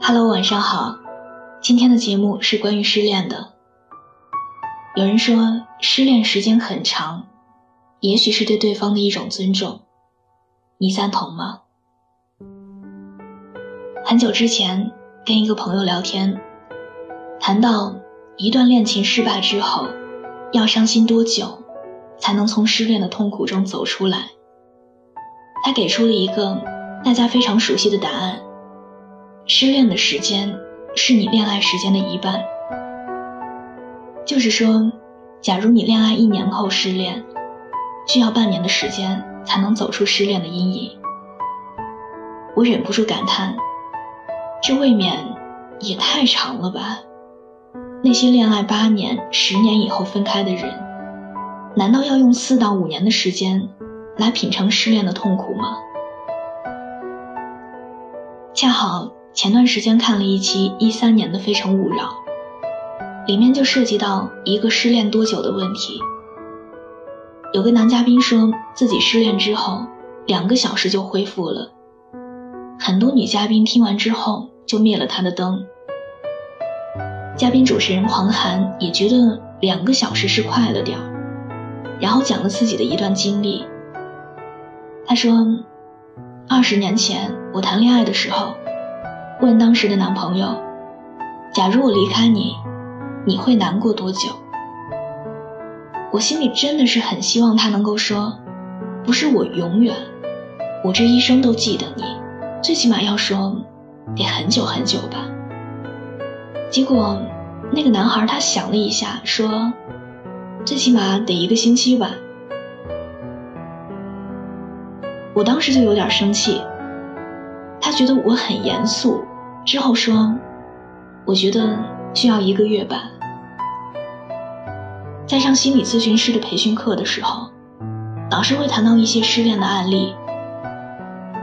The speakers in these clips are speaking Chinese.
Hello，晚上好。今天的节目是关于失恋的。有人说，失恋时间很长，也许是对对方的一种尊重。你赞同吗？很久之前跟一个朋友聊天，谈到一段恋情失败之后，要伤心多久，才能从失恋的痛苦中走出来？他给出了一个大家非常熟悉的答案。失恋的时间是你恋爱时间的一半，就是说，假如你恋爱一年后失恋，需要半年的时间才能走出失恋的阴影。我忍不住感叹，这未免也太长了吧？那些恋爱八年、十年以后分开的人，难道要用四到五年的时间来品尝失恋的痛苦吗？恰好。前段时间看了一期一三年的《非诚勿扰》，里面就涉及到一个失恋多久的问题。有个男嘉宾说自己失恋之后两个小时就恢复了，很多女嘉宾听完之后就灭了他的灯。嘉宾主持人黄涵也觉得两个小时是快了点儿，然后讲了自己的一段经历。他说，二十年前我谈恋爱的时候。问当时的男朋友：“假如我离开你，你会难过多久？”我心里真的是很希望他能够说：“不是我永远，我这一生都记得你。”最起码要说得很久很久吧。结果那个男孩他想了一下，说：“最起码得一个星期吧。”我当时就有点生气。觉得我很严肃，之后说：“我觉得需要一个月吧。”在上心理咨询师的培训课的时候，老师会谈到一些失恋的案例。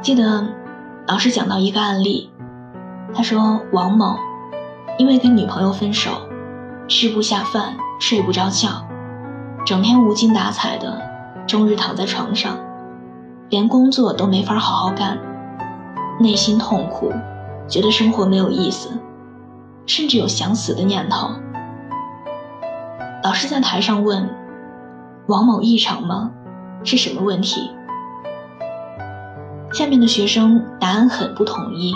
记得老师讲到一个案例，他说王某因为跟女朋友分手，吃不下饭，睡不着觉，整天无精打采的，终日躺在床上，连工作都没法好好干。内心痛苦，觉得生活没有意思，甚至有想死的念头。老师在台上问：“王某异常吗？是什么问题？”下面的学生答案很不统一，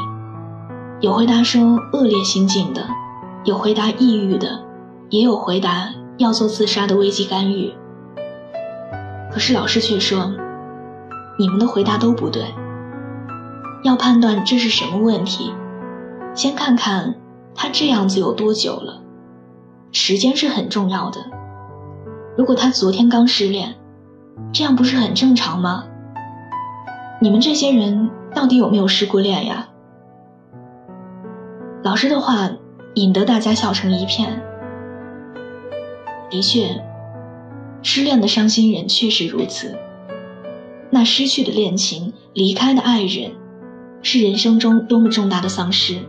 有回答说恶劣心境的，有回答抑郁的，也有回答要做自杀的危机干预。可是老师却说：“你们的回答都不对。”要判断这是什么问题，先看看他这样子有多久了。时间是很重要的。如果他昨天刚失恋，这样不是很正常吗？你们这些人到底有没有失过恋呀？老师的话引得大家笑成一片。的确，失恋的伤心人确实如此。那失去的恋情，离开的爱人。是人生中多么重大的丧失，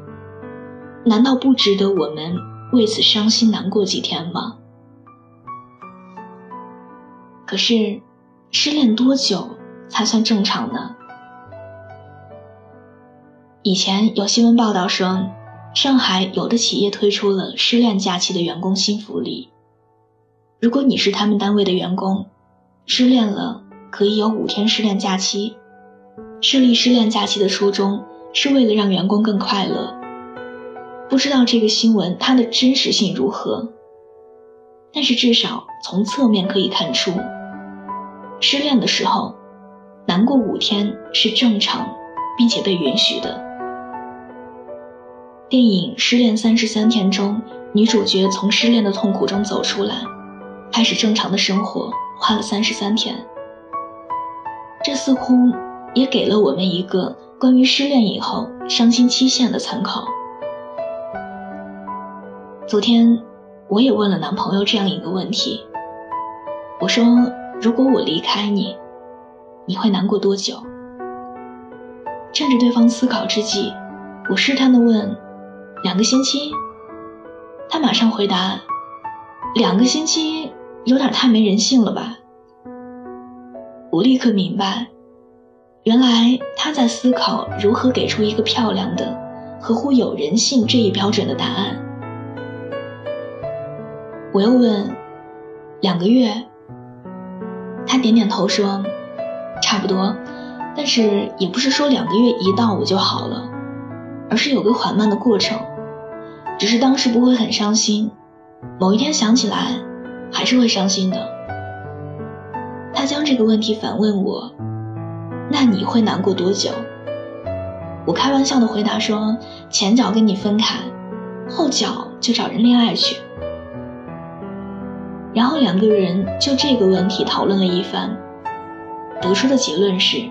难道不值得我们为此伤心难过几天吗？可是，失恋多久才算正常呢？以前有新闻报道说，上海有的企业推出了失恋假期的员工新福利，如果你是他们单位的员工，失恋了可以有五天失恋假期。设立失恋假期的初衷是为了让员工更快乐。不知道这个新闻它的真实性如何，但是至少从侧面可以看出，失恋的时候难过五天是正常并且被允许的。电影《失恋三十三天》中，女主角从失恋的痛苦中走出来，开始正常的生活，花了三十三天。这似乎。也给了我们一个关于失恋以后伤心期限的参考。昨天，我也问了男朋友这样一个问题。我说：“如果我离开你，你会难过多久？”趁着对方思考之际，我试探的问：“两个星期？”他马上回答：“两个星期有点太没人性了吧？”我立刻明白。原来他在思考如何给出一个漂亮的、合乎有人性这一标准的答案。我又问：“两个月？”他点点头说：“差不多。”但是也不是说两个月一到我就好了，而是有个缓慢的过程。只是当时不会很伤心，某一天想起来，还是会伤心的。他将这个问题反问我：“那你会难过多久？”我开玩笑的回答说：“前脚跟你分开，后脚就找人恋爱去。”然后两个人就这个问题讨论了一番，得出的结论是。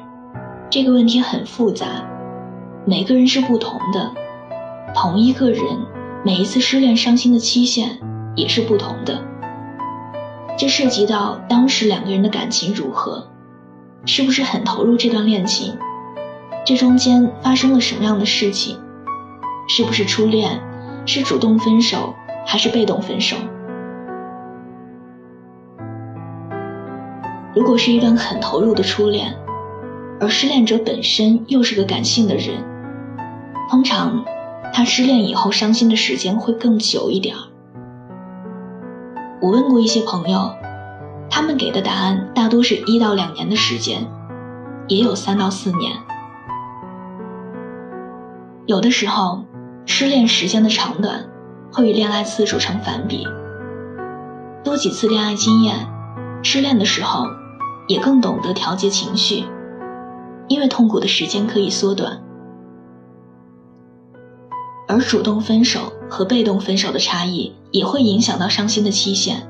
这个问题很复杂，每个人是不同的，同一个人每一次失恋伤心的期限也是不同的。这涉及到当时两个人的感情如何，是不是很投入这段恋情，这中间发生了什么样的事情，是不是初恋，是主动分手还是被动分手？如果是一段很投入的初恋。而失恋者本身又是个感性的人，通常他失恋以后伤心的时间会更久一点儿。我问过一些朋友，他们给的答案大多是一到两年的时间，也有三到四年。有的时候，失恋时间的长短会与恋爱次数成反比。多几次恋爱经验，失恋的时候也更懂得调节情绪。因为痛苦的时间可以缩短，而主动分手和被动分手的差异也会影响到伤心的期限。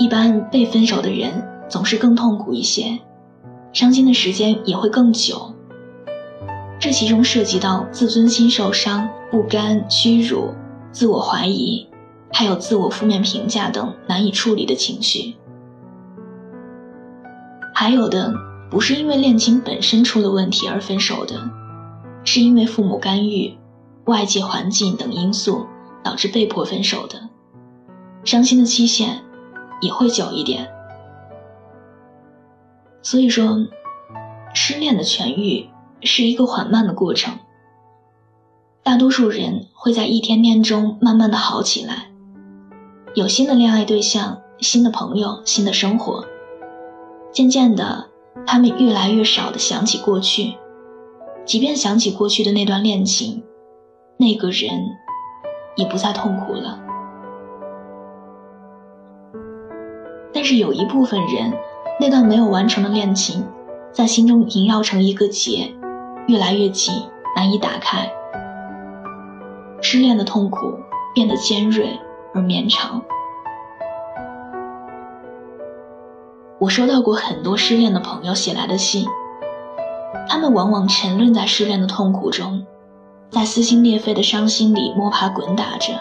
一般被分手的人总是更痛苦一些，伤心的时间也会更久。这其中涉及到自尊心受伤、不甘、屈辱、自我怀疑，还有自我负面评价等难以处理的情绪，还有的。不是因为恋情本身出了问题而分手的，是因为父母干预、外界环境等因素导致被迫分手的，伤心的期限也会久一点。所以说，失恋的痊愈是一个缓慢的过程。大多数人会在一天天中慢慢的好起来，有新的恋爱对象、新的朋友、新的生活，渐渐的。他们越来越少的想起过去，即便想起过去的那段恋情，那个人也不再痛苦了。但是有一部分人，那段没有完成的恋情，在心中萦绕成一个结，越来越紧，难以打开。失恋的痛苦变得尖锐而绵长。我收到过很多失恋的朋友写来的信，他们往往沉沦在失恋的痛苦中，在撕心裂肺的伤心里摸爬滚打着，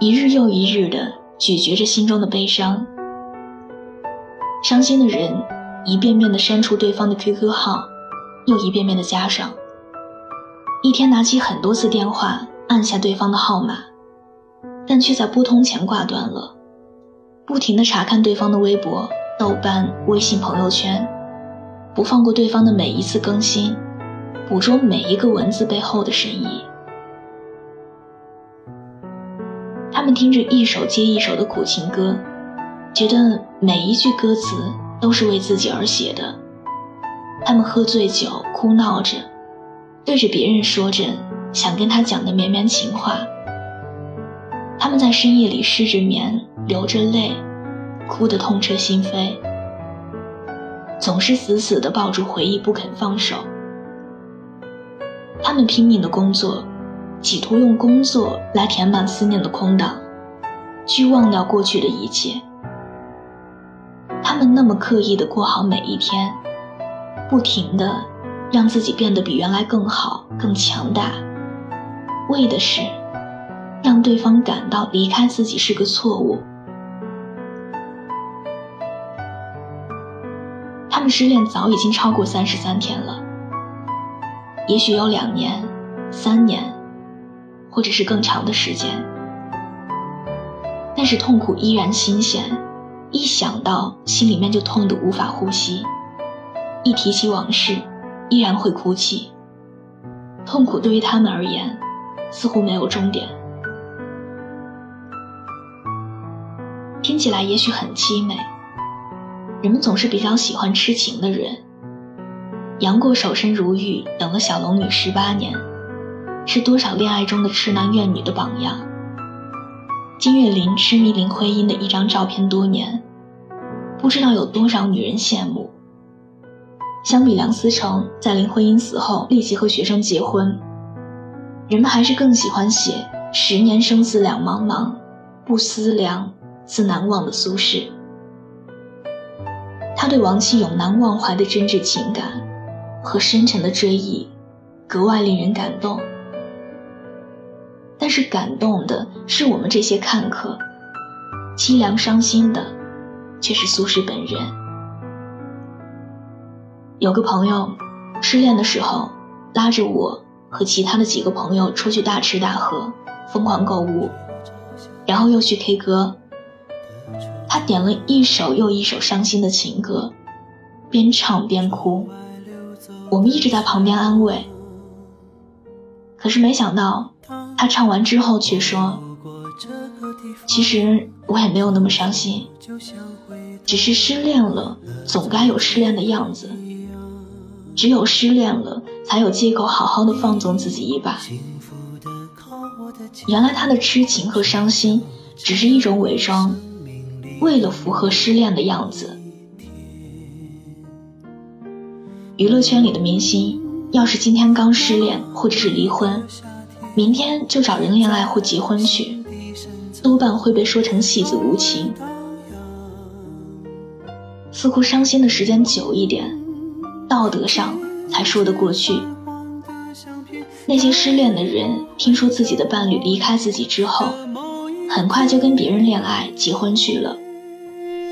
一日又一日的咀嚼着心中的悲伤。伤心的人一遍遍的删除对方的 QQ 号，又一遍遍的加上，一天拿起很多次电话按下对方的号码，但却在拨通前挂断了，不停的查看对方的微博。豆瓣、微信朋友圈，不放过对方的每一次更新，捕捉每一个文字背后的深意。他们听着一首接一首的苦情歌，觉得每一句歌词都是为自己而写的。他们喝醉酒，哭闹着，对着别人说着想跟他讲的绵绵情话。他们在深夜里失着眠，流着泪。哭得痛彻心扉，总是死死地抱住回忆不肯放手。他们拼命的工作，企图用工作来填满思念的空档，去忘掉过去的一切。他们那么刻意的过好每一天，不停的让自己变得比原来更好、更强大，为的是让对方感到离开自己是个错误。他们失恋早已经超过三十三天了，也许有两年、三年，或者是更长的时间。但是痛苦依然新鲜，一想到心里面就痛得无法呼吸，一提起往事，依然会哭泣。痛苦对于他们而言，似乎没有终点。听起来也许很凄美。人们总是比较喜欢痴情的人。杨过守身如玉，等了小龙女十八年，是多少恋爱中的痴男怨女的榜样。金岳霖痴迷林徽因的一张照片多年，不知道有多少女人羡慕。相比梁思成在林徽因死后立即和学生结婚，人们还是更喜欢写“十年生死两茫茫，不思量，自难忘”的苏轼。他对亡妻永难忘怀的真挚情感。和深沉的追忆，格外令人感动。但是感动的是我们这些看客，凄凉伤心的却是苏轼本人。有个朋友失恋的时候，拉着我和其他的几个朋友出去大吃大喝，疯狂购物，然后又去 K 歌。他点了一首又一首伤心的情歌，边唱边哭。我们一直在旁边安慰，可是没想到，他唱完之后却说：“其实我也没有那么伤心，只是失恋了，总该有失恋的样子。只有失恋了，才有借口好好的放纵自己一把。原来他的痴情和伤心，只是一种伪装，为了符合失恋的样子。”娱乐圈里的明星，要是今天刚失恋或者是离婚，明天就找人恋爱或结婚去，多半会被说成戏子无情。似乎伤心的时间久一点，道德上才说得过去。那些失恋的人，听说自己的伴侣离开自己之后，很快就跟别人恋爱结婚去了，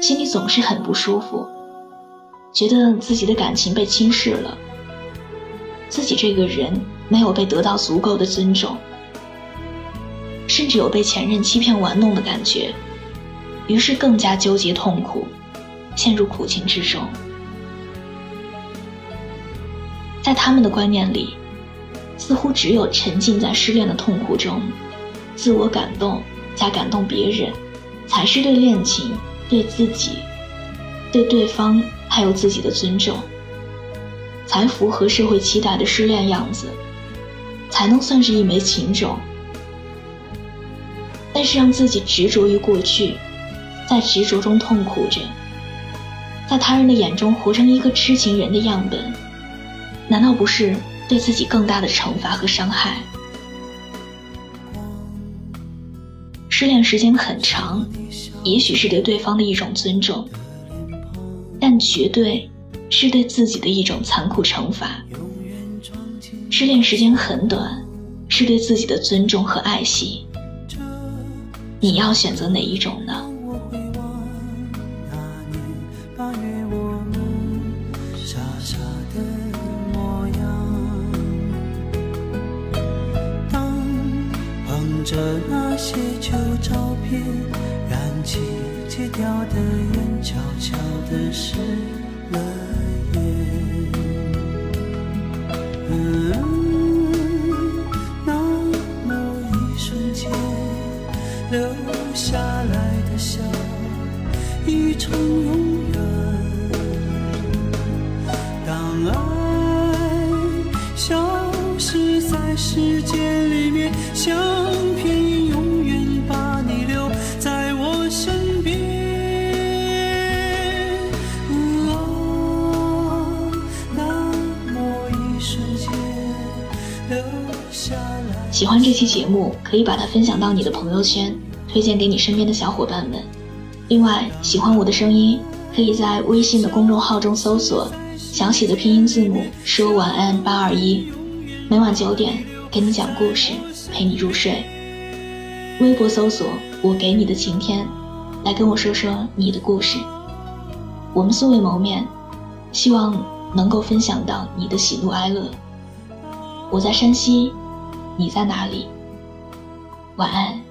心里总是很不舒服。觉得自己的感情被轻视了，自己这个人没有被得到足够的尊重，甚至有被前任欺骗玩弄的感觉，于是更加纠结痛苦，陷入苦情之中。在他们的观念里，似乎只有沉浸在失恋的痛苦中，自我感动加感动别人，才是对恋情、对自己、对对方。还有自己的尊重，才符合社会期待的失恋样子，才能算是一枚情种。但是让自己执着于过去，在执着中痛苦着，在他人的眼中活成一个痴情人的样本，难道不是对自己更大的惩罚和伤害？失恋时间很长，也许是对对方的一种尊重。但绝对是对自己的一种残酷惩罚。失恋时间很短，是对自己的尊重和爱惜。你要选择哪一种呢？着那些旧照片，燃起。戒掉的烟，悄悄地失了烟。嗯，那么一瞬间留下来的笑，已成永喜欢这期节目，可以把它分享到你的朋友圈，推荐给你身边的小伙伴们。另外，喜欢我的声音，可以在微信的公众号中搜索小写的拼音字母说晚安八二一，每晚九点给你讲故事，陪你入睡。微博搜索我给你的晴天，来跟我说说你的故事。我们素未谋面，希望能够分享到你的喜怒哀乐。我在山西。你在哪里？晚安。